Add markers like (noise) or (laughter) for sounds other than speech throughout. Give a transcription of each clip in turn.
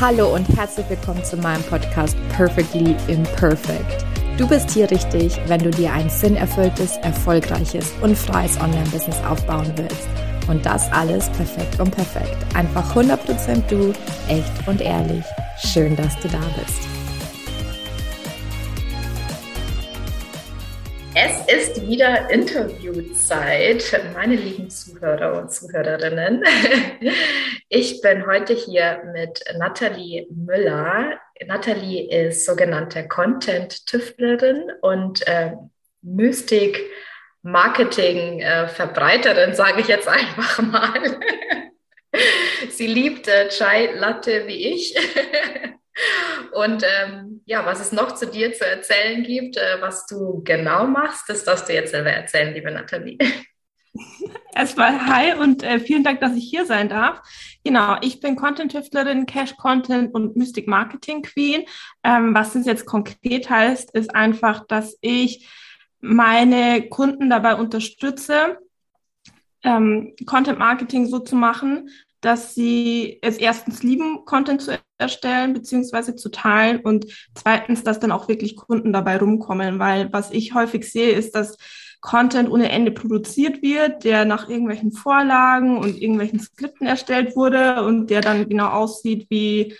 Hallo und herzlich willkommen zu meinem Podcast Perfectly Imperfect. Du bist hier richtig, wenn du dir ein sinnerfülltes, erfolgreiches und freies Online-Business aufbauen willst. Und das alles perfekt und perfekt. Einfach 100% du, echt und ehrlich. Schön, dass du da bist. Es ist wieder Interviewzeit, meine lieben Zuhörer und Zuhörerinnen. (laughs) Ich bin heute hier mit Nathalie Müller. Nathalie ist sogenannte Content-Tüftlerin und äh, Mystik-Marketing-Verbreiterin, sage ich jetzt (laughs) einfach mal. Sie liebt äh, Chai Latte wie ich. (laughs) Und ähm, ja, was es noch zu dir zu erzählen gibt, äh, was du genau machst, das darfst du jetzt selber erzählen, liebe Nathalie. (laughs) Erstmal hi und äh, vielen Dank, dass ich hier sein darf. Genau, ich bin Content-Tüftlerin, Cash-Content und Mystic Marketing Queen. Ähm, was das jetzt konkret heißt, ist einfach, dass ich meine Kunden dabei unterstütze, ähm, Content Marketing so zu machen, dass sie es erstens lieben, Content zu erstellen beziehungsweise zu teilen und zweitens, dass dann auch wirklich Kunden dabei rumkommen, weil was ich häufig sehe, ist, dass Content ohne Ende produziert wird, der nach irgendwelchen Vorlagen und irgendwelchen Skripten erstellt wurde und der dann genau aussieht wie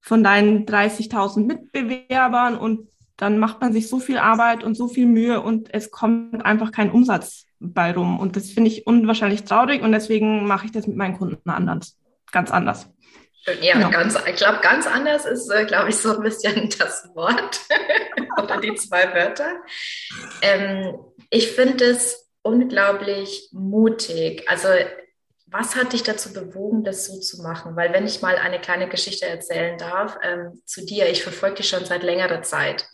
von deinen 30.000 Mitbewerbern und dann macht man sich so viel Arbeit und so viel Mühe und es kommt einfach kein Umsatz bei rum. Und das finde ich unwahrscheinlich traurig und deswegen mache ich das mit meinen Kunden anders, ganz anders. Ja, genau. ganz, ich glaube, ganz anders ist, äh, glaube ich, so ein bisschen das Wort (laughs) oder die zwei Wörter. Ähm, ich finde es unglaublich mutig. Also, was hat dich dazu bewogen, das so zu machen? Weil, wenn ich mal eine kleine Geschichte erzählen darf, ähm, zu dir, ich verfolge dich schon seit längerer Zeit.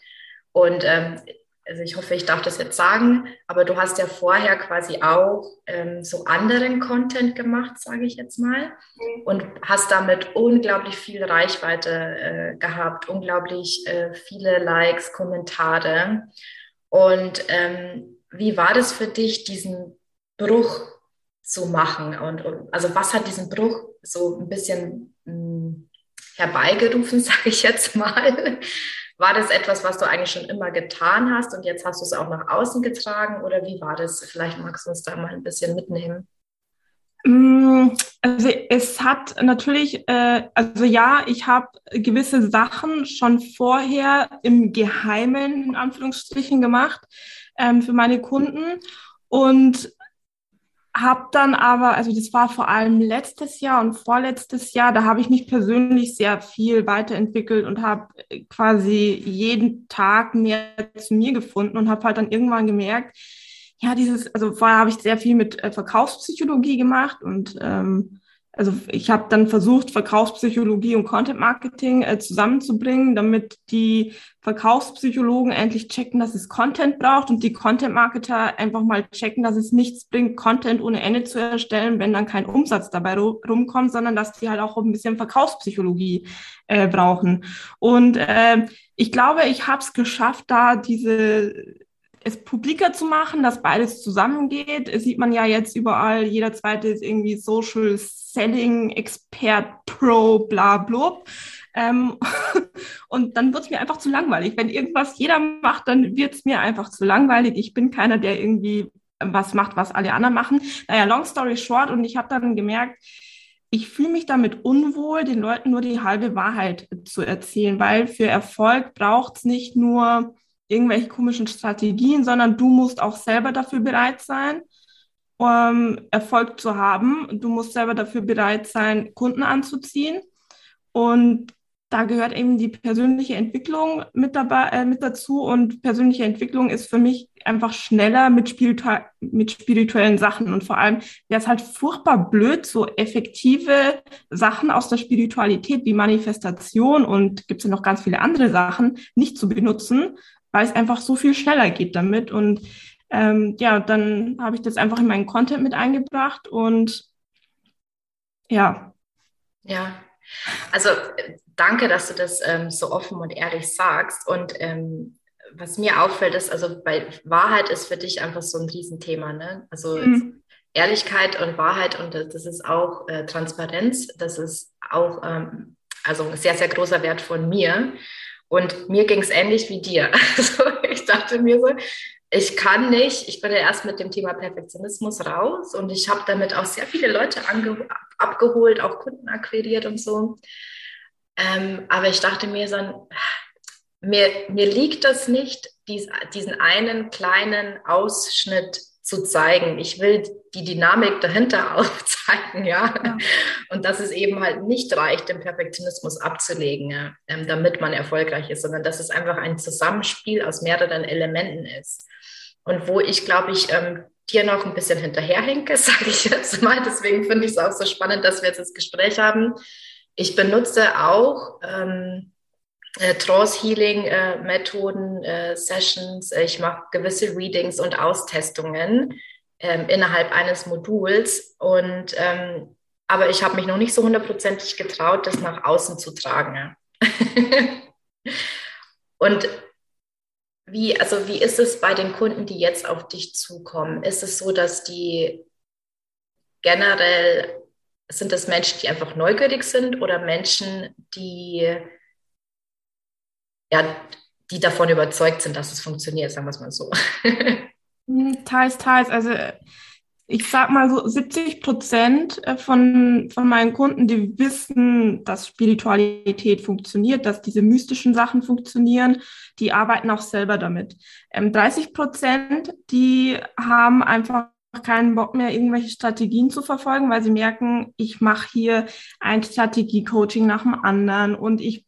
Und ähm, also ich hoffe, ich darf das jetzt sagen, aber du hast ja vorher quasi auch ähm, so anderen Content gemacht, sage ich jetzt mal, mhm. und hast damit unglaublich viel Reichweite äh, gehabt, unglaublich äh, viele Likes, Kommentare. Und ähm, wie war das für dich, diesen Bruch zu machen? Und, und, also was hat diesen Bruch so ein bisschen mh, hm, herbeigerufen, (laughs) sage ich jetzt mal? War das etwas, was du eigentlich schon immer getan hast und jetzt hast du es auch nach außen getragen oder wie war das? Vielleicht magst du uns da mal ein bisschen mitnehmen. Mm, also es hat natürlich, äh, also ja, ich habe gewisse Sachen schon vorher im Geheimen in Anführungsstrichen gemacht ähm, für meine Kunden und habe dann aber, also das war vor allem letztes Jahr und vorletztes Jahr, da habe ich mich persönlich sehr viel weiterentwickelt und habe quasi jeden Tag mehr zu mir gefunden und habe halt dann irgendwann gemerkt, ja, dieses, also vorher habe ich sehr viel mit äh, Verkaufspsychologie gemacht und ähm, also ich habe dann versucht, Verkaufspsychologie und Content Marketing äh, zusammenzubringen, damit die Verkaufspsychologen endlich checken, dass es Content braucht und die Content Marketer einfach mal checken, dass es nichts bringt, Content ohne Ende zu erstellen, wenn dann kein Umsatz dabei rumkommt, sondern dass die halt auch ein bisschen Verkaufspsychologie äh, brauchen. Und äh, ich glaube, ich habe es geschafft, da diese es publiker zu machen, dass beides zusammengeht. Das sieht man ja jetzt überall. Jeder zweite ist irgendwie Social Selling Expert Pro, bla, bla. Ähm, (laughs) und dann wird es mir einfach zu langweilig. Wenn irgendwas jeder macht, dann wird es mir einfach zu langweilig. Ich bin keiner, der irgendwie was macht, was alle anderen machen. Naja, long story short. Und ich habe dann gemerkt, ich fühle mich damit unwohl, den Leuten nur die halbe Wahrheit zu erzählen, weil für Erfolg braucht es nicht nur irgendwelche komischen Strategien, sondern du musst auch selber dafür bereit sein, um Erfolg zu haben. Du musst selber dafür bereit sein, Kunden anzuziehen. Und da gehört eben die persönliche Entwicklung mit dabei, äh, mit dazu. Und persönliche Entwicklung ist für mich einfach schneller mit, spiritu mit spirituellen Sachen. Und vor allem wäre es halt furchtbar blöd, so effektive Sachen aus der Spiritualität wie Manifestation und gibt es ja noch ganz viele andere Sachen nicht zu benutzen, weil es einfach so viel schneller geht damit. Und ähm, ja, dann habe ich das einfach in meinen Content mit eingebracht und ja. Ja, also danke, dass du das ähm, so offen und ehrlich sagst. Und ähm, was mir auffällt, ist, also bei Wahrheit ist für dich einfach so ein Riesenthema, ne? Also mhm. Ehrlichkeit und Wahrheit und das ist auch äh, Transparenz, das ist auch ähm, Also ein sehr, sehr großer Wert von mir. Und mir ging es ähnlich wie dir. (laughs) Also ich dachte mir so, ich kann nicht, ich bin ja erst mit dem Thema Perfektionismus raus und ich habe damit auch sehr viele Leute abgeholt, auch Kunden akquiriert und so. Ähm, aber ich dachte mir so, mir, mir liegt das nicht, dies, diesen einen kleinen Ausschnitt zu zeigen. Ich will die Dynamik dahinter (laughs) aufzeigen, ja. ja. Und dass es eben halt nicht reicht, den Perfektionismus abzulegen, ja, ähm, damit man erfolgreich ist, sondern dass es einfach ein Zusammenspiel aus mehreren Elementen ist. Und wo ich, glaube ich, ähm, dir noch ein bisschen hinterherhinke, (laughs) sage ich jetzt mal. Deswegen finde ich es auch so spannend, dass wir jetzt das Gespräch haben. Ich benutze auch ähm, äh, Trance-Healing-Methoden, äh, äh, Sessions. Ich mache gewisse Readings und Austestungen ähm, innerhalb eines Moduls. Und ähm, aber ich habe mich noch nicht so hundertprozentig getraut, das nach außen zu tragen. (laughs) und wie, also wie ist es bei den Kunden, die jetzt auf dich zukommen? Ist es so, dass die generell sind das Menschen, die einfach neugierig sind oder Menschen, die, ja, die davon überzeugt sind, dass es funktioniert, sagen wir es mal so? (laughs) Hm, teils, teils. Also ich sag mal so 70 Prozent äh, von, von meinen Kunden, die wissen, dass Spiritualität funktioniert, dass diese mystischen Sachen funktionieren, die arbeiten auch selber damit. Ähm, 30 Prozent, die haben einfach keinen Bock mehr, irgendwelche Strategien zu verfolgen, weil sie merken, ich mache hier ein Strategie-Coaching nach dem anderen und ich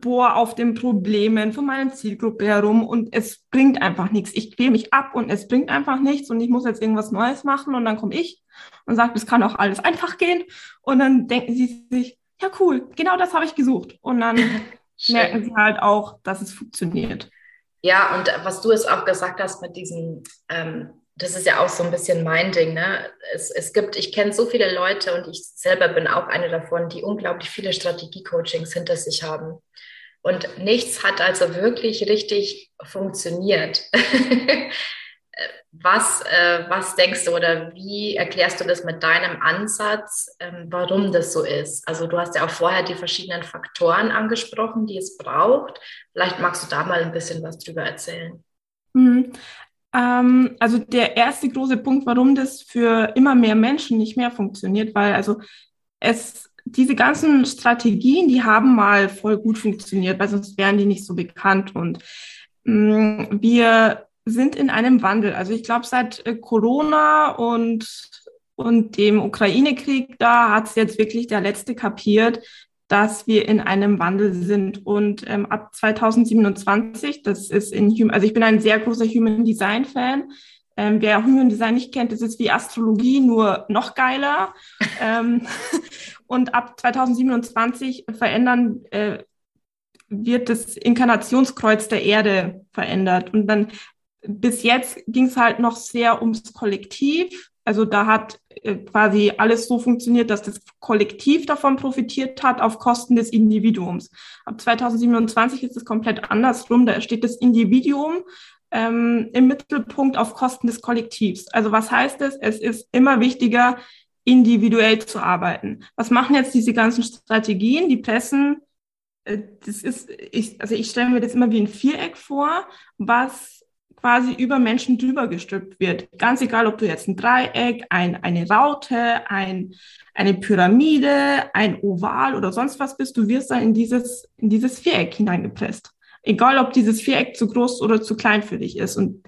bohre auf den Problemen von meiner Zielgruppe herum und es bringt einfach nichts. Ich quäle mich ab und es bringt einfach nichts und ich muss jetzt irgendwas Neues machen und dann komme ich und sage, es kann auch alles einfach gehen und dann denken sie sich, ja cool, genau das habe ich gesucht und dann (laughs) merken sie halt auch, dass es funktioniert. Ja, und was du jetzt auch gesagt hast mit diesen ähm, das ist ja auch so ein bisschen mein Ding. Ne? Es, es gibt, ich kenne so viele Leute und ich selber bin auch eine davon, die unglaublich viele Strategie-Coachings hinter sich haben. Und nichts hat also wirklich richtig funktioniert. (laughs) was, äh, was denkst du oder wie erklärst du das mit deinem Ansatz, ähm, warum das so ist? Also du hast ja auch vorher die verschiedenen Faktoren angesprochen, die es braucht. Vielleicht magst du da mal ein bisschen was drüber erzählen. Ähm, also der erste große Punkt, warum das für immer mehr Menschen nicht mehr funktioniert, weil also es diese ganzen Strategien, die haben mal voll gut funktioniert, weil sonst wären die nicht so bekannt. Und mh, mm, wir sind in einem Wandel. Also ich glaube, seit äh, Corona und, und dem Ukraine-Krieg, da hat es jetzt wirklich der Letzte kapiert, dass wir in einem Wandel sind. Und ähm, ab 2027, das ist in, also ich bin ein sehr großer Human Design Fan. Ähm, wer Human Design nicht kennt, das ist wie Astrologie, nur noch geiler. (laughs) ähm, und ab 2027 verändern, äh, wird das Inkarnationskreuz der Erde verändert. Und dann bis jetzt ging es halt noch sehr ums Kollektiv. Also da hat äh, quasi alles so funktioniert, dass das Kollektiv davon profitiert hat auf Kosten des Individuums. Ab 2027 ist es komplett andersrum. Da steht das Individuum ähm, im Mittelpunkt auf Kosten des Kollektivs. Also was heißt es? Es ist immer wichtiger, individuell zu arbeiten. Was machen jetzt diese ganzen Strategien? Die pressen, äh, das ist, ich, also ich stelle mir das immer wie ein Viereck vor, was quasi über Menschen drüber gestülpt wird. Ganz egal, ob du jetzt ein Dreieck, ein, eine Raute, ein, eine Pyramide, ein Oval oder sonst was bist, du wirst dann in dieses, in dieses Viereck hineingepresst. Egal, ob dieses Viereck zu groß oder zu klein für dich ist. Und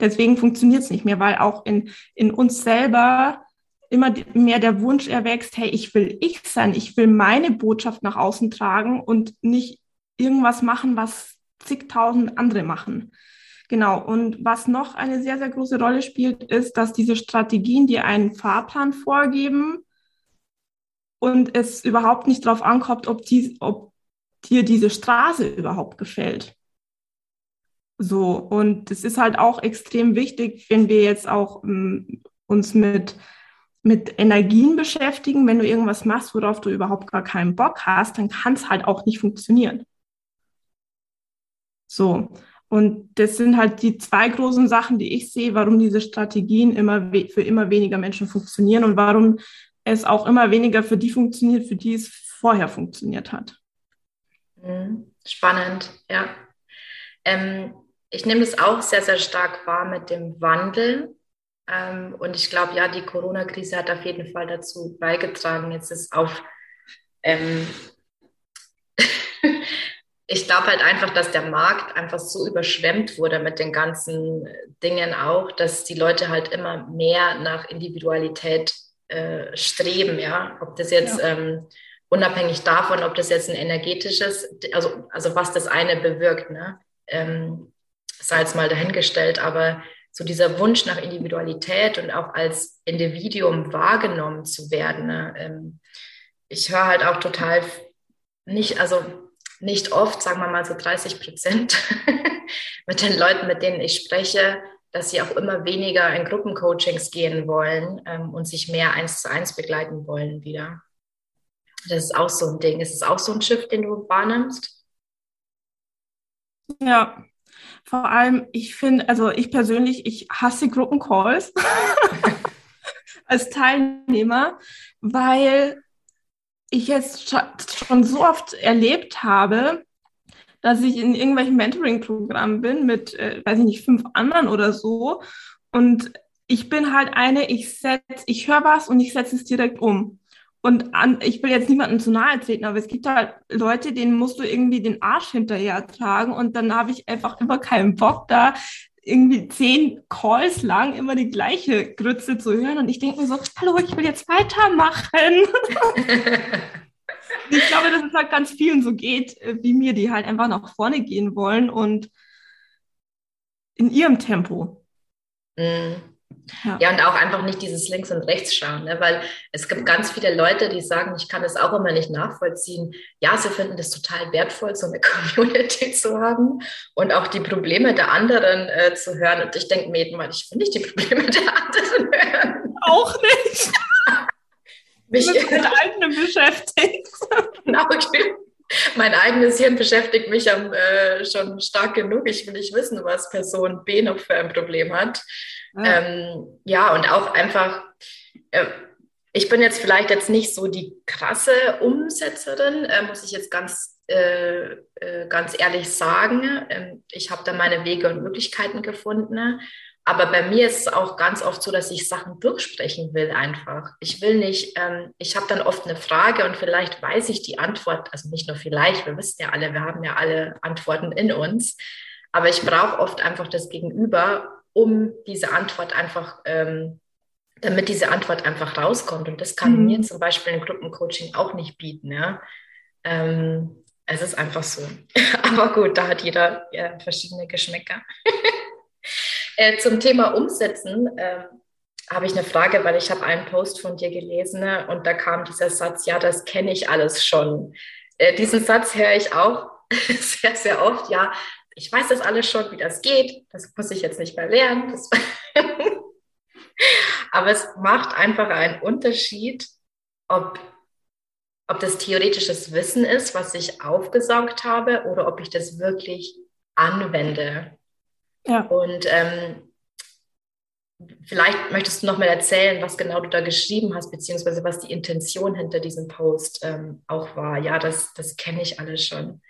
deswegen funktioniert es nicht mehr, weil auch in, in uns selber immer mehr der Wunsch erwächst, hey, ich will ich sein, ich will meine Botschaft nach außen tragen und nicht irgendwas machen, was zigtausend andere machen. Genau. Und was noch eine sehr, sehr große Rolle spielt, ist, dass diese Strategien dir einen Fahrplan vorgeben und es überhaupt nicht darauf ankommt, ob, die, ob dir diese Straße überhaupt gefällt. So, und es ist halt auch extrem wichtig, wenn wir jetzt auch ähm, uns mit, mit Energien beschäftigen. Wenn du irgendwas machst, worauf du überhaupt gar keinen Bock hast, dann kann es halt auch nicht funktionieren. So, und das sind halt die zwei großen Sachen, die ich sehe, warum diese Strategien immer für immer weniger Menschen funktionieren und warum es auch immer weniger für die funktioniert, für die es vorher funktioniert hat. Mhm. Spannend, ja. Ähm, ich nehme das auch sehr, sehr stark wahr mit dem Wandel. Ähm, und ich glaube, ja, die Corona-Krise hat auf jeden Fall dazu beigetragen. Jetzt ist auf, ähm, ich glaube halt einfach, dass der Markt einfach so überschwemmt wurde mit den ganzen Dingen auch, dass die Leute halt immer mehr nach Individualität äh, streben, ja. Ob das jetzt ja. ähm, unabhängig davon, ob das jetzt ein energetisches, also, also was das eine bewirkt, ne? Ähm, sei jetzt mal dahingestellt, aber so dieser Wunsch nach Individualität und auch als Individuum wahrgenommen zu werden. Ne? Ähm, ich höre halt auch total nicht, also nicht oft, sagen wir mal so 30 Prozent (laughs) mit den Leuten, mit denen ich spreche, dass sie auch immer weniger in Gruppencoachings gehen wollen ähm, und sich mehr eins zu eins begleiten wollen wieder. Das ist auch so ein Ding. Ist es auch so ein Shift, den du wahrnimmst? Ja, vor allem, ich finde, also ich persönlich, ich hasse Gruppencalls (laughs) (laughs) als Teilnehmer, weil ich jetzt schon so oft erlebt habe, dass ich in irgendwelchen Mentoring-Programmen bin mit, äh, weiß ich nicht, fünf anderen oder so. Und ich bin halt eine, ich setz, ich höre was und ich setze es direkt um. Und an, ich will jetzt niemandem zu nahe treten, aber es gibt halt Leute, denen musst du irgendwie den Arsch hinterher tragen und dann habe ich einfach immer keinen Bock da irgendwie zehn Calls lang immer die gleiche Grütze zu hören und ich denke mir so, hallo, ich will jetzt weitermachen. (laughs) ich glaube, dass es halt ganz vielen so geht, äh, wie mir, die halt einfach nach vorne gehen wollen und in ihrem Tempo. Mm. Ja. ja. und auch einfach nicht dieses Links und Rechts schauen, ne? weil es gibt ganz viele Leute, die sagen, ich kann das auch immer nicht nachvollziehen. Ja, sie finden das total wertvoll, so eine (laughs) Community zu haben und auch die Probleme der anderen äh, zu hören. Und ich denke mir Mal, ich will nicht die Probleme der anderen hören. Auch nicht. (laughs) Mich mit (laughs) eigenen beschäftigt. genau, ich will (laughs) mein eigenes Hirn beschäftigt mich am, äh, schon stark genug. Ich will nicht wissen, was Person B noch für ein Problem hat. Ah. Ähm, ja, und auch einfach, äh, ich bin jetzt vielleicht jetzt nicht so die krasse Umsetzerin, äh, muss ich jetzt ganz, äh, äh ganz ehrlich sagen. Ähm, ich habe da meine Wege und Möglichkeiten gefunden. Aber bei mir ist es auch ganz oft so, dass ich Sachen durchsprechen will einfach. Ich will nicht, ähm, ich habe dann oft eine Frage und vielleicht weiß ich die Antwort, also nicht nur vielleicht, wir wissen ja alle, wir haben ja alle Antworten in uns. Aber ich brauche oft einfach das Gegenüber, um diese Antwort einfach, ähm, damit diese Antwort einfach rauskommt. Und das kann mhm. mir zum Beispiel ein Gruppencoaching auch nicht bieten. Ja? Ähm, es ist einfach so. (laughs) Aber gut, da hat jeder ja, verschiedene Geschmäcker. (laughs) äh, zum Thema Umsetzen äh, habe ich eine Frage, weil ich habe einen Post von dir gelesen ne? und da kam dieser Satz, ja, das kenne ich alles schon. Äh, diesen Satz höre ich auch (laughs) sehr, sehr oft. Ja, ich weiß das alles schon, wie das geht. Das muss ich jetzt nicht mehr lernen. (laughs) Aber es macht einfach einen Unterschied, ob, ob das theoretisches Wissen ist, was ich aufgesaugt habe, oder ob ich das wirklich anwende. Ja. Und ähm, vielleicht möchtest du noch mal erzählen, was genau du da geschrieben hast, beziehungsweise was die Intention hinter diesem Post ähm, auch war. Ja, das, das kenne ich alles schon.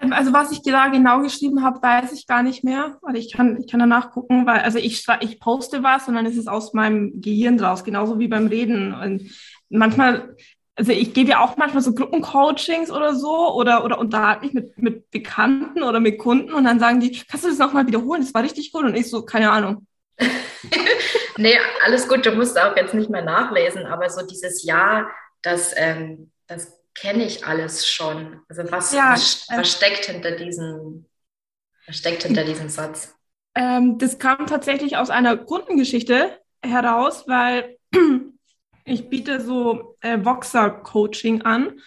Ähm, also was ich da genau geschrieben habe, weiß ich gar nicht mehr. Weil ich kann, ich kann danach gucken, weil also ich, ich poste was und dann ist es aus meinem Gehirn draus, genauso wie beim Reden. Und manchmal, also ich gebe ja auch manchmal so Gruppencoachings oder so oder, oder unterhalte mich mit, mit Bekannten oder mit Kunden und dann sagen die, kannst du das nochmal wiederholen? Das war richtig gut. Und ich so, keine Ahnung. (laughs) nee, alles gut, du musst auch jetzt nicht mehr nachlesen, aber so dieses Ja, das, ähm, das kenne ich alles schon. Also was, ja, was, äh, was steckt hinter diesem, was steckt hinter diesem Satz? Ähm, das kam tatsächlich aus einer Kundengeschichte heraus, weil (clears throat) ich biete so äh, Voxer-Coaching an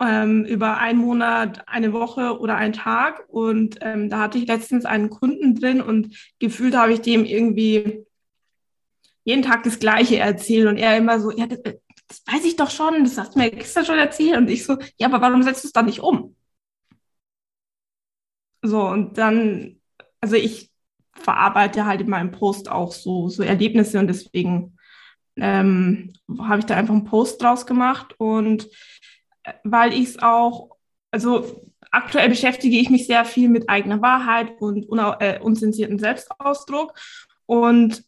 ähm, über einen Monat, eine Woche oder einen Tag. Und ähm, da hatte ich letztens einen Kunden drin und gefühlt habe ich dem irgendwie jeden Tag das Gleiche erzählt und er immer so, ja, das, das weiß ich doch schon, das hast du mir gestern schon erzählt. Und ich so, ja, aber warum setzt du es dann nicht um? So, und dann, also ich verarbeite halt in meinem Post auch so, so Erlebnisse und deswegen ähm, habe ich da einfach einen Post draus gemacht und weil ich es auch, also aktuell beschäftige ich mich sehr viel mit eigener Wahrheit und äh, unzensierten Selbstausdruck. Und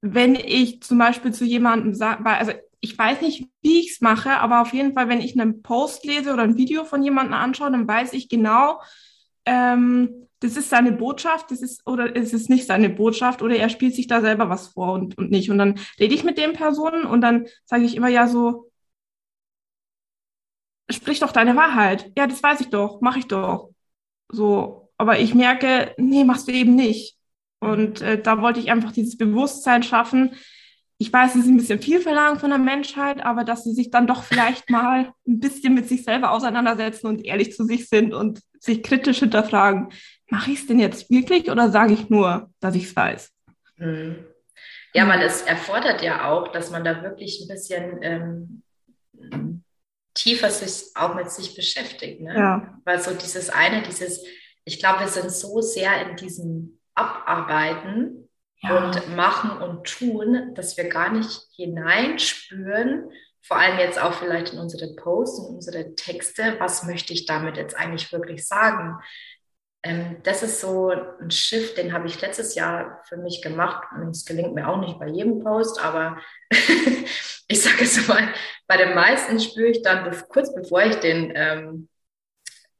wenn ich zum Beispiel zu jemandem sage, also ich weiß nicht, wie ich es mache, aber auf jeden Fall, wenn ich einen Post lese oder ein Video von jemandem anschaue, dann weiß ich genau, ähm, das ist seine Botschaft, das ist oder es ist nicht seine Botschaft oder er spielt sich da selber was vor und, und nicht. Und dann rede ich mit den Personen und dann sage ich immer ja so, sprich doch deine Wahrheit. Ja, das weiß ich doch, mache ich doch. So, aber ich merke, nee, machst du eben nicht. Und äh, da wollte ich einfach dieses Bewusstsein schaffen. Ich weiß, es ist ein bisschen viel verlangt von der Menschheit, aber dass sie sich dann doch vielleicht mal ein bisschen mit sich selber auseinandersetzen und ehrlich zu sich sind und sich kritisch hinterfragen. Mache ich es denn jetzt wirklich oder sage ich nur, dass ich es weiß? Hm. Ja, weil es erfordert ja auch, dass man da wirklich ein bisschen ähm, tiefer sich auch mit sich beschäftigt. Ne? Ja. Weil so dieses eine, dieses, ich glaube, wir sind so sehr in diesem Abarbeiten ja. und Machen und Tun, dass wir gar nicht hineinspüren, vor allem jetzt auch vielleicht in unsere Posts und unsere Texte, was möchte ich damit jetzt eigentlich wirklich sagen? Ähm, das ist so ein Shift, den habe ich letztes Jahr für mich gemacht. Es gelingt mir auch nicht bei jedem Post, aber (laughs) ich sage es mal, bei den meisten spüre ich dann, kurz bevor ich den ähm,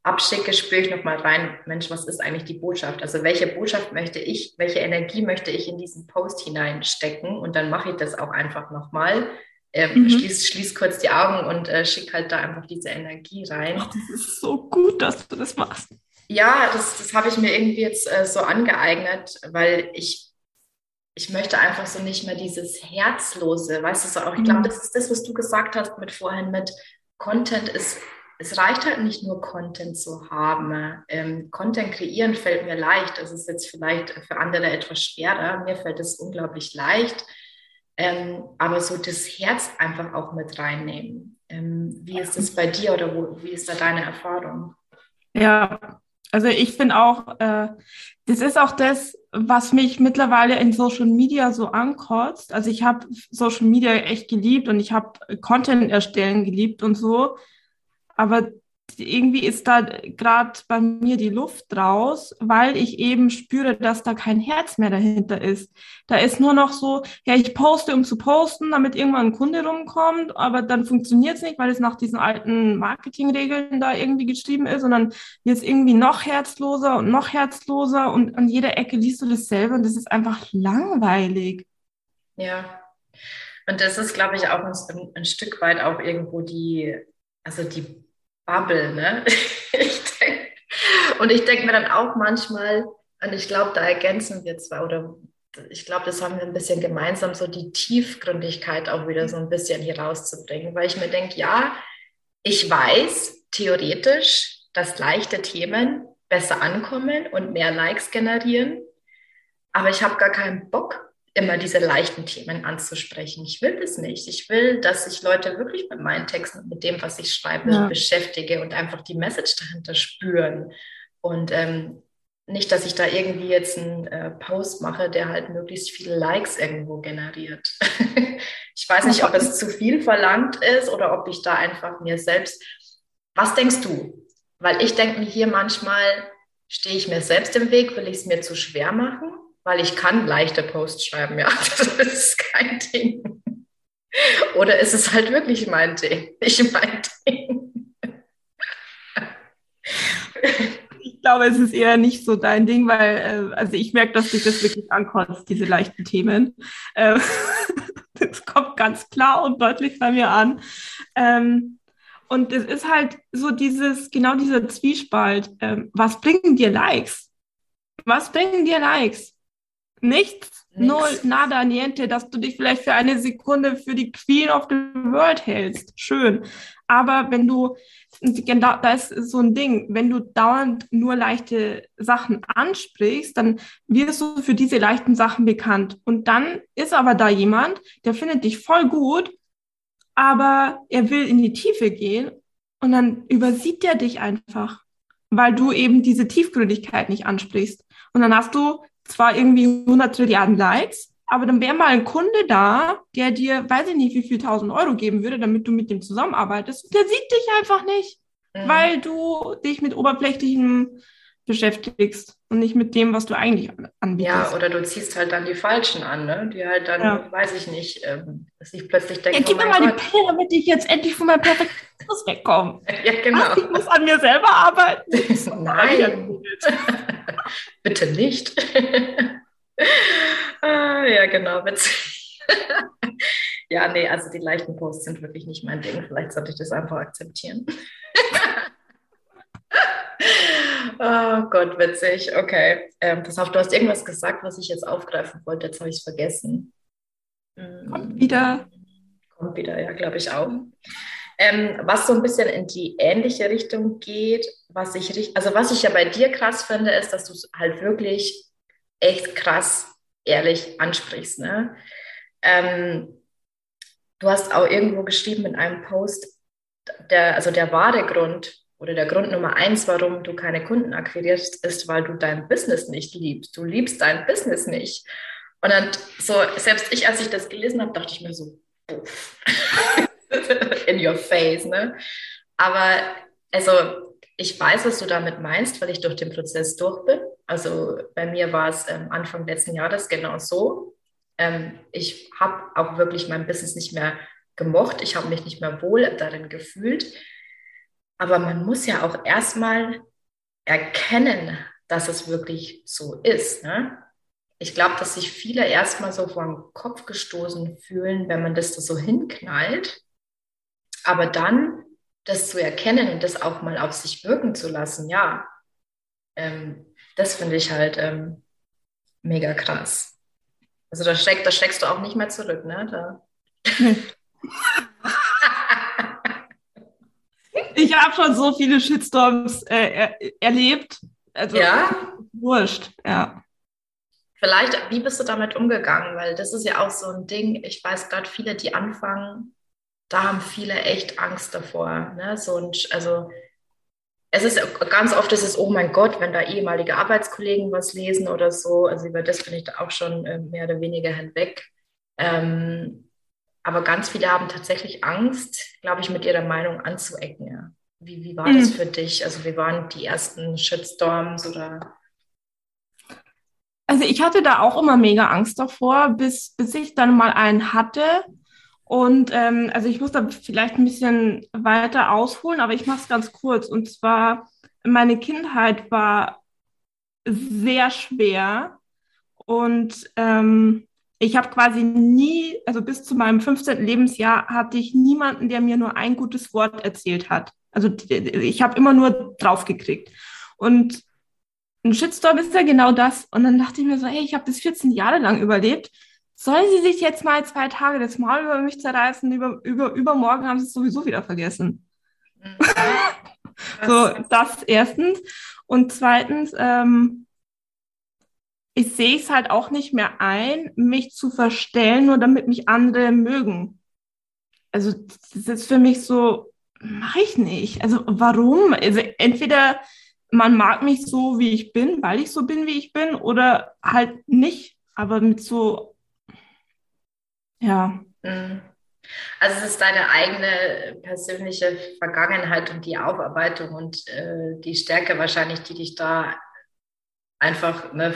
abschicke, spüre ich nochmal rein, Mensch, was ist eigentlich die Botschaft? Also welche Botschaft möchte ich, welche Energie möchte ich in diesen Post hineinstecken? Und dann mache ich das auch einfach nochmal. Äh, mhm. schließ, schließ kurz die Augen und äh, schick halt da einfach diese Energie rein. Ach, das ist so gut, dass du das machst. Ja, das, das habe ich mir irgendwie jetzt äh, so angeeignet, weil ich ich möchte einfach so nicht mehr dieses Herzlose, weißt du, so auch, ich glaube, mhm. das ist das, was du gesagt hast mit vorhin mit Content ist, es reicht halt nicht nur Content zu haben. Ähm, Content kreieren fällt mir leicht. Es ist jetzt vielleicht für andere etwas schwerer. Mir fällt es unglaublich leicht. Ähm, aber so das Herz einfach auch mit reinnehmen. Ähm, wie ist das bei dir oder wo, wie ist da deine Erfahrung? Ja, also ich finde auch, äh, das ist auch das, was mich mittlerweile in Social Media so ankotzt. Also ich habe Social Media echt geliebt und ich habe Content erstellen geliebt und so. Aber irgendwie ist da gerade bei mir die Luft raus, weil ich eben spüre, dass da kein Herz mehr dahinter ist. Da ist nur noch so, ja, ich poste, um zu posten, damit irgendwann ein Kunde rumkommt, aber dann funktioniert es nicht, weil es nach diesen alten Marketingregeln da irgendwie geschrieben ist, sondern wird es irgendwie noch herzloser und noch herzloser und an jeder Ecke liest du dasselbe und das ist einfach langweilig. Ja. Und das ist, glaube ich, auch ein, ein Stück weit auch irgendwo die, also die Bubble, ne? (laughs) ich denk, und ich denke mir dann auch manchmal, und ich glaube, da ergänzen wir zwar, oder ich glaube, das haben wir ein bisschen gemeinsam, so die Tiefgründigkeit auch wieder so ein bisschen hier rauszubringen, weil ich mir denke, ja, ich weiß theoretisch, dass leichte Themen besser ankommen und mehr Likes generieren, aber ich habe gar keinen Bock, immer diese leichten Themen anzusprechen. Ich will das nicht. Ich will, dass sich Leute wirklich mit meinen Texten, mit dem, was ich schreibe, ja. beschäftige und einfach die Message dahinter spüren. Und ähm, nicht, dass ich da irgendwie jetzt einen äh, Post mache, der halt möglichst viele Likes irgendwo generiert. (laughs) ich weiß nicht, ob es zu viel verlangt ist oder ob ich da einfach mir selbst. Was denkst du? Weil ich denke mir hier manchmal, stehe ich mir selbst im Weg, will ich es mir zu schwer machen? Weil ich kann leichte Posts schreiben, ja, (laughs) das ist kein Ding. Oder ist es halt wirklich mein Ding, nicht mein Ding? Ich glaube, es ist eher nicht so dein Ding, weil, äh, also ich merke, dass dich das wirklich ankotzt, diese leichten Themen. Äh, (laughs) das kommt ganz klar und deutlich bei mir an. Ähm, und es ist halt so dieses, genau dieser Zwiespalt. Ähm, was bringen dir Likes? Was bringen dir Likes? Nichts, Nichts, null, nada, niente, dass du dich vielleicht für eine Sekunde für die Queen of the World hältst. Schön. Aber wenn du, genau, da ist so ein Ding, wenn du dauernd nur leichte Sachen ansprichst, dann wirst du für diese leichten Sachen bekannt. Und dann ist aber da jemand, der findet dich voll gut, aber er will in die Tiefe gehen und dann übersieht der dich einfach, weil du eben diese Tiefgründigkeit nicht ansprichst. Und dann hast du zwar irgendwie 100 Trilliarden Likes, aber dann wäre mal ein Kunde da, der dir, weiß ich nicht, wie viel tausend Euro geben würde, damit du mit dem zusammenarbeitest. Der sieht dich einfach nicht, mhm. weil du dich mit oberflächlichem beschäftigst und nicht mit dem, was du eigentlich anbietest. Ja, oder du ziehst halt dann die Falschen an, ne? die halt dann, ja. weiß ich nicht, ähm, dass ich plötzlich denke, ja, gib oh mir mal Gott. die Pille, damit ich jetzt endlich von meinem Perfektionismus wegkomme. (laughs) ja, genau. Ach, ich muss an mir selber arbeiten. (laughs) Nein, (laughs) bitte nicht. ah, ja, genau, witzig. ja, nee, also die leichten Posts sind wirklich nicht mein Ding. Vielleicht sollte ich das einfach akzeptieren. Oh Gott, witzig. Okay. Ähm, pass auf, du hast irgendwas gesagt, was ich jetzt aufgreifen wollte. Jetzt habe ich es vergessen. Kommt wieder. Kommt wieder, ja, glaube ich auch. Ähm, was so ein bisschen in die ähnliche Richtung geht, was ich, also was ich ja bei dir krass finde, ist, dass du es halt wirklich echt krass ehrlich ansprichst. Ne? Ähm, du hast auch irgendwo geschrieben in einem Post, der, also der wahre Grund, oder der Grund Nummer eins, warum du keine Kunden akquirierst, ist, weil du dein Business nicht liebst. Du liebst dein Business nicht. Und dann so, selbst ich, als ich das gelesen habe, dachte ich mir so, (laughs) in your face, ne? Aber also ich weiß, was du damit meinst, weil ich durch den Prozess durch bin. Also bei mir war es ähm, Anfang letzten Jahres genau so. Ähm, ich habe auch wirklich mein Business nicht mehr gemocht. Ich habe mich nicht mehr wohl darin gefühlt. Aber man muss ja auch erstmal erkennen, dass es wirklich so ist. Ne? Ich glaube, dass sich viele erstmal so vor den Kopf gestoßen fühlen, wenn man das so hinknallt. Aber dann das zu erkennen und das auch mal auf sich wirken zu lassen, ja, ähm, das finde ich halt ähm, mega krass. Also da, steck, da steckst du auch nicht mehr zurück, ne? Da. (laughs) Ich habe schon so viele Shitstorms äh, er, erlebt. Also, ja. Wurscht, ja. Vielleicht, wie bist du damit umgegangen? Weil das ist ja auch so ein Ding. Ich weiß gerade, viele, die anfangen, da haben viele echt Angst davor. Ne? So ein, also, es ist ganz oft, ist es, oh mein Gott, wenn da ehemalige Arbeitskollegen was lesen oder so. Also, über das bin ich da auch schon äh, mehr oder weniger hinweg. Ähm, aber ganz viele haben tatsächlich Angst, glaube ich, mit ihrer Meinung anzuecken. Ja. Wie, wie war mhm. das für dich? Also wie waren die ersten Shitstorms oder? Also ich hatte da auch immer mega Angst davor, bis, bis ich dann mal einen hatte. Und ähm, also ich muss da vielleicht ein bisschen weiter ausholen, aber ich mache es ganz kurz. Und zwar, meine Kindheit war sehr schwer. Und ähm, ich habe quasi nie, also bis zu meinem 15. Lebensjahr hatte ich niemanden, der mir nur ein gutes Wort erzählt hat. Also ich habe immer nur draufgekriegt. Und ein Shitstorm ist ja genau das. Und dann dachte ich mir so, hey, ich habe das 14 Jahre lang überlebt. Sollen Sie sich jetzt mal zwei Tage das Maul über mich zerreißen? Über, über, übermorgen haben Sie es sowieso wieder vergessen. Mhm. (laughs) so, das erstens. Und zweitens, ähm, ich sehe es halt auch nicht mehr ein, mich zu verstellen, nur damit mich andere mögen. Also das ist für mich so, mache ich nicht. Also warum? Also entweder man mag mich so, wie ich bin, weil ich so bin, wie ich bin, oder halt nicht. Aber mit so, ja. Mhm. Also es ist deine eigene persönliche Vergangenheit und die Aufarbeitung und äh, die Stärke wahrscheinlich, die dich da einfach ne,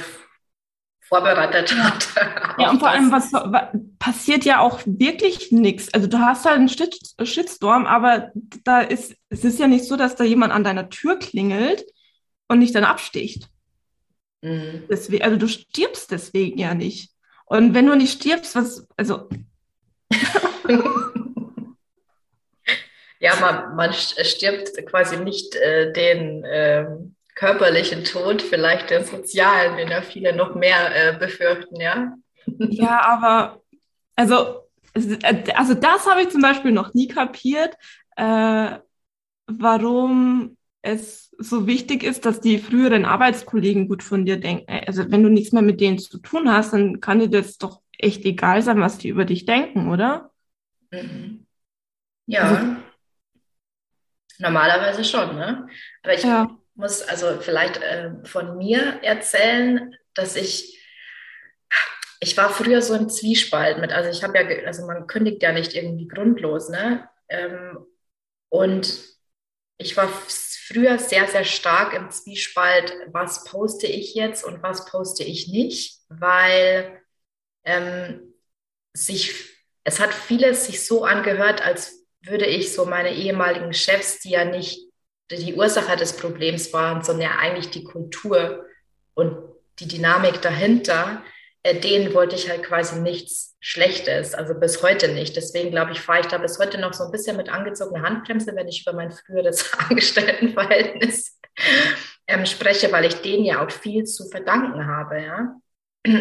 vorbereitet hat. (laughs) Ja, und vor allem, was, was, passiert ja auch wirklich nichts. Also du hast halt einen Shitstorm, aber da ist, es ist ja nicht so, dass da jemand an deiner Tür klingelt und dich dann absticht. Mhm. Deswegen, also du stirbst deswegen ja nicht. Und wenn du nicht stirbst, was, also. (laughs) ja, man, man stirbt quasi nicht äh, den. Ähm körperlichen Tod, vielleicht den sozialen, den ja viele noch mehr äh, befürchten, ja. Ja, aber also, also das habe ich zum Beispiel noch nie kapiert, äh, warum es so wichtig ist, dass die früheren Arbeitskollegen gut von dir denken. Also wenn du nichts mehr mit denen zu tun hast, dann kann dir das doch echt egal sein, was die über dich denken, oder? Mhm. Ja. Also, Normalerweise schon, ne? Aber ich, ja muss also vielleicht äh, von mir erzählen, dass ich, ich war früher so im Zwiespalt mit, also ich habe ja, also man kündigt ja nicht irgendwie grundlos, ne? Ähm, und ich war früher sehr, sehr stark im Zwiespalt, was poste ich jetzt und was poste ich nicht, weil ähm, sich, es hat vieles sich so angehört, als würde ich so meine ehemaligen Chefs, die ja nicht die Ursache des Problems waren, sondern ja eigentlich die Kultur und die Dynamik dahinter, äh, denen wollte ich halt quasi nichts Schlechtes, also bis heute nicht. Deswegen glaube ich, fahre ich da bis heute noch so ein bisschen mit angezogener Handbremse, wenn ich über mein früheres (laughs) Angestelltenverhältnis ähm, spreche, weil ich denen ja auch viel zu verdanken habe. Ja?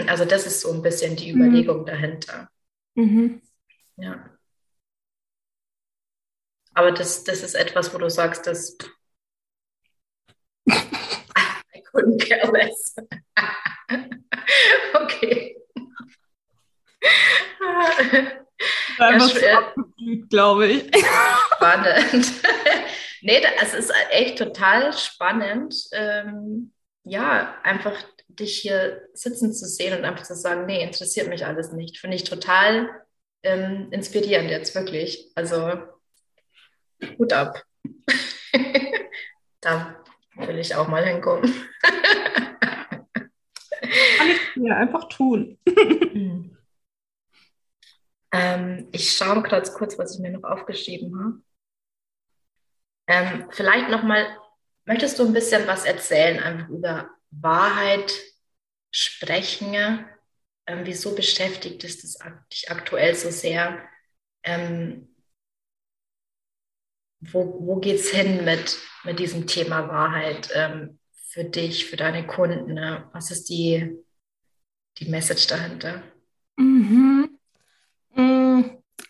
Also das ist so ein bisschen die mhm. Überlegung mhm. dahinter. Mhm. Ja. Aber das, das ist etwas, wo du sagst, dass I couldn't care less. okay. Einfach ja, glaube ich. Spannend. (laughs) nee, es ist echt total spannend, ähm, ja, einfach dich hier sitzen zu sehen und einfach zu sagen, nee, interessiert mich alles nicht. Finde ich total ähm, inspirierend jetzt wirklich. Also Hut ab. (laughs) da will ich auch mal hinkommen. (laughs) Kann ich mir einfach tun. Hm. (laughs) ähm, ich schaue gerade kurz, was ich mir noch aufgeschrieben habe. Ähm, vielleicht nochmal, möchtest du ein bisschen was erzählen, einfach über Wahrheit sprechen? Ähm, wieso beschäftigt es dich aktuell so sehr? Ähm, wo, wo geht es hin mit, mit diesem Thema Wahrheit ähm, für dich, für deine Kunden? Ne? Was ist die, die Message dahinter? Mhm. Mm,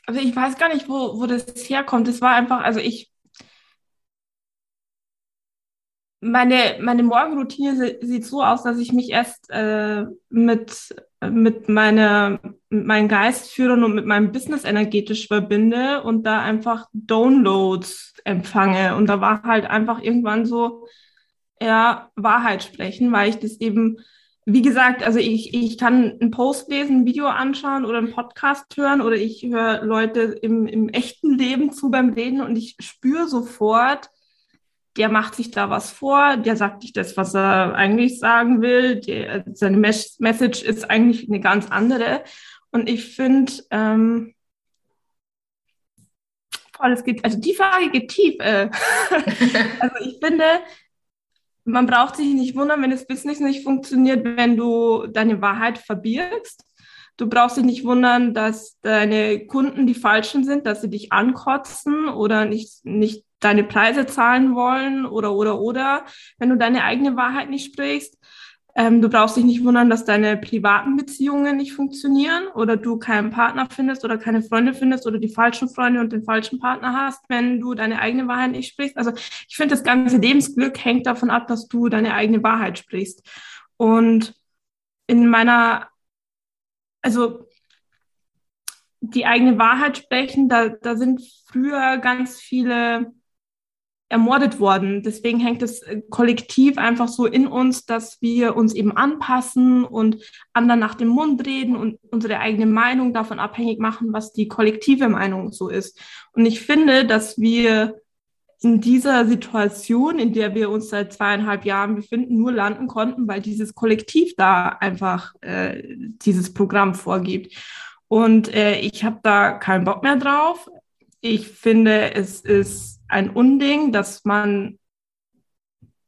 also ich weiß gar nicht, wo, wo das herkommt. Es war einfach, also ich, meine, meine Morgenroutine sieht so aus, dass ich mich erst äh, mit, mit, meine, mit meinen Geistführern und mit meinem Business energetisch verbinde und da einfach Downloads empfange. Und da war halt einfach irgendwann so, ja, Wahrheit sprechen, weil ich das eben, wie gesagt, also ich, ich kann einen Post lesen, ein Video anschauen oder einen Podcast hören oder ich höre Leute im, im echten Leben zu beim Reden und ich spüre sofort, der macht sich da was vor, der sagt nicht das, was er eigentlich sagen will, der, seine Mes Message ist eigentlich eine ganz andere. Und ich finde, ähm, das geht, also die Frage geht tief. Äh. (laughs) also ich finde, man braucht sich nicht wundern, wenn das Business nicht funktioniert, wenn du deine Wahrheit verbirgst. Du brauchst dich nicht wundern, dass deine Kunden die falschen sind, dass sie dich ankotzen oder nicht, nicht deine Preise zahlen wollen oder, oder, oder, wenn du deine eigene Wahrheit nicht sprichst. Ähm, du brauchst dich nicht wundern, dass deine privaten Beziehungen nicht funktionieren oder du keinen Partner findest oder keine Freunde findest oder die falschen Freunde und den falschen Partner hast, wenn du deine eigene Wahrheit nicht sprichst. Also ich finde, das ganze Lebensglück hängt davon ab, dass du deine eigene Wahrheit sprichst. Und in meiner, also die eigene Wahrheit sprechen, da, da sind früher ganz viele ermordet worden. Deswegen hängt es äh, kollektiv einfach so in uns, dass wir uns eben anpassen und anderen nach dem Mund reden und unsere eigene Meinung davon abhängig machen, was die kollektive Meinung so ist. Und ich finde, dass wir in dieser Situation, in der wir uns seit zweieinhalb Jahren befinden, nur landen konnten, weil dieses Kollektiv da einfach äh, dieses Programm vorgibt. Und äh, ich habe da keinen Bock mehr drauf. Ich finde, es ist ein Unding, dass man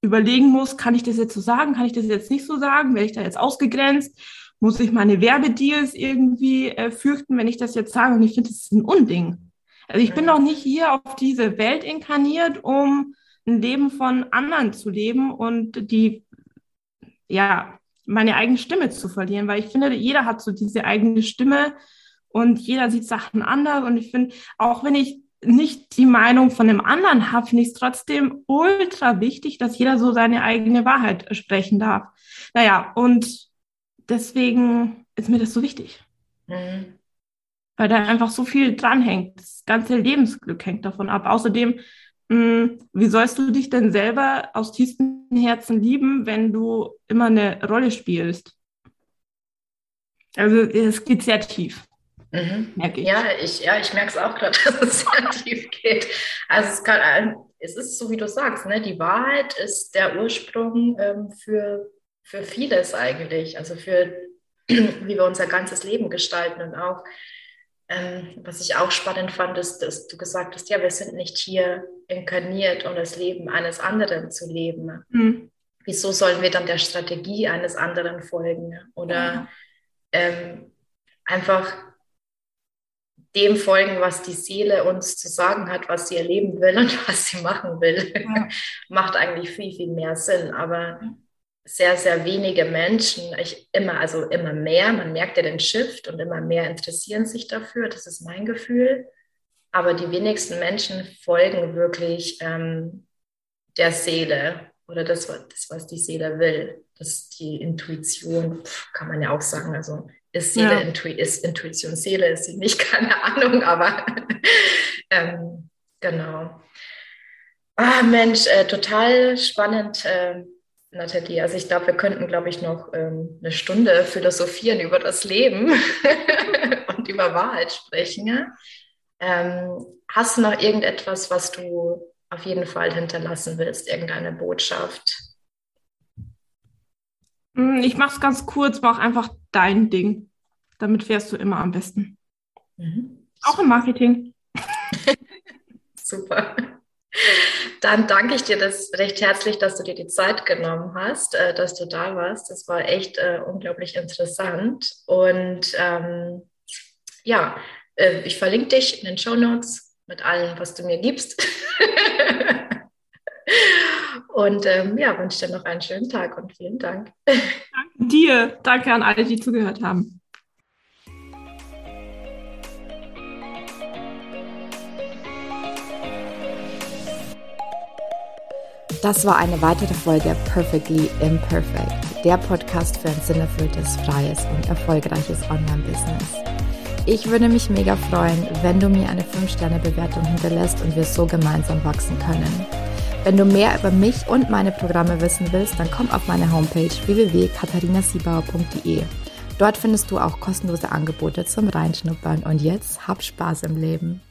überlegen muss, kann ich das jetzt so sagen, kann ich das jetzt nicht so sagen, werde ich da jetzt ausgegrenzt, muss ich meine Werbedeals irgendwie äh, fürchten, wenn ich das jetzt sage und ich finde, das ist ein Unding. Also ich bin doch nicht hier auf diese Welt inkarniert, um ein Leben von anderen zu leben und die, ja, meine eigene Stimme zu verlieren, weil ich finde, jeder hat so diese eigene Stimme und jeder sieht Sachen anders und ich finde, auch wenn ich nicht die Meinung von dem anderen habe, finde ich es trotzdem ultra wichtig, dass jeder so seine eigene Wahrheit sprechen darf. Naja, und deswegen ist mir das so wichtig. Mhm. Weil da einfach so viel dranhängt. Das ganze Lebensglück hängt davon ab. Außerdem, mh, hm, wie sollst du dich denn selber aus tiefstem Herzen lieben, wenn du immer eine Rolle spielst? Also es geht sehr tief. Mhm. Merke ich. Ja, ich, ja, ich merke es auch gerade, (laughs) dass es sehr tief geht. Also es, kann, es ist so, wie du sagst, ne? die Wahrheit ist der Ursprung ähm, für, für vieles eigentlich. Also für (clears throat) wie wir unser ganzes Leben gestalten und auch ähm, was ich auch spannend fand, ist, dass du gesagt hast, ja, wir sind nicht hier inkarniert, um das Leben eines anderen zu leben. Mhm. Wieso sollen wir dann der Strategie eines anderen folgen? Oder ja. ähm, einfach dem folgen, was die Seele uns zu sagen hat, was sie erleben will und (laughs) was sie machen will. Ja. (laughs) Macht eigentlich viel, viel mehr Sinn. Aber sehr, sehr wenige Menschen, ich immer, also immer mehr, man merkt ja den Shift und immer mehr interessieren sich dafür, das ist mein Gefühl. Aber die wenigsten Menschen folgen wirklich ähm, der Seele oder das, das, was die Seele will. Das die Intuition, kann man ja auch sagen. Also ist Seele, ja. Intu ist Intuition Seele, ist sie nicht, (laughs) keine Ahnung, aber ähm, genau. Ah, Mensch, äh, total spannend. Äh, Nathalie. Also ich glaube, wir könnten, glaube ich, noch ähm, eine Stunde philosophieren über das Leben (laughs) und über Wahrheit sprechen. Ja? Ähm, hast du noch irgendetwas, was du auf jeden Fall hinterlassen willst, irgendeine Botschaft? Hm, ich mache es ganz kurz, mach einfach dein Ding. Damit fährst du immer am besten. Mhm. Auch im Marketing. (laughs) Super. Dann danke ich dir das recht herzlich, dass du dir die Zeit genommen hast, äh, dass du da warst. Das war echt äh, unglaublich interessant. Und ähm, ja, äh, ich verlinke dich in den Show Notes mit allem, was du mir gibst. (laughs) und ähm, ja, wünsche dir noch einen schönen Tag und vielen Dank. Danke dir. Danke an alle, die zugehört haben. Das war eine weitere Folge Perfectly Imperfect, der Podcast für ein sinnerfülltes, freies und erfolgreiches Online-Business. Ich würde mich mega freuen, wenn du mir eine 5-Sterne-Bewertung hinterlässt und wir so gemeinsam wachsen können. Wenn du mehr über mich und meine Programme wissen willst, dann komm auf meine Homepage www.katharinasiebauer.de. Dort findest du auch kostenlose Angebote zum Reinschnuppern und jetzt hab Spaß im Leben.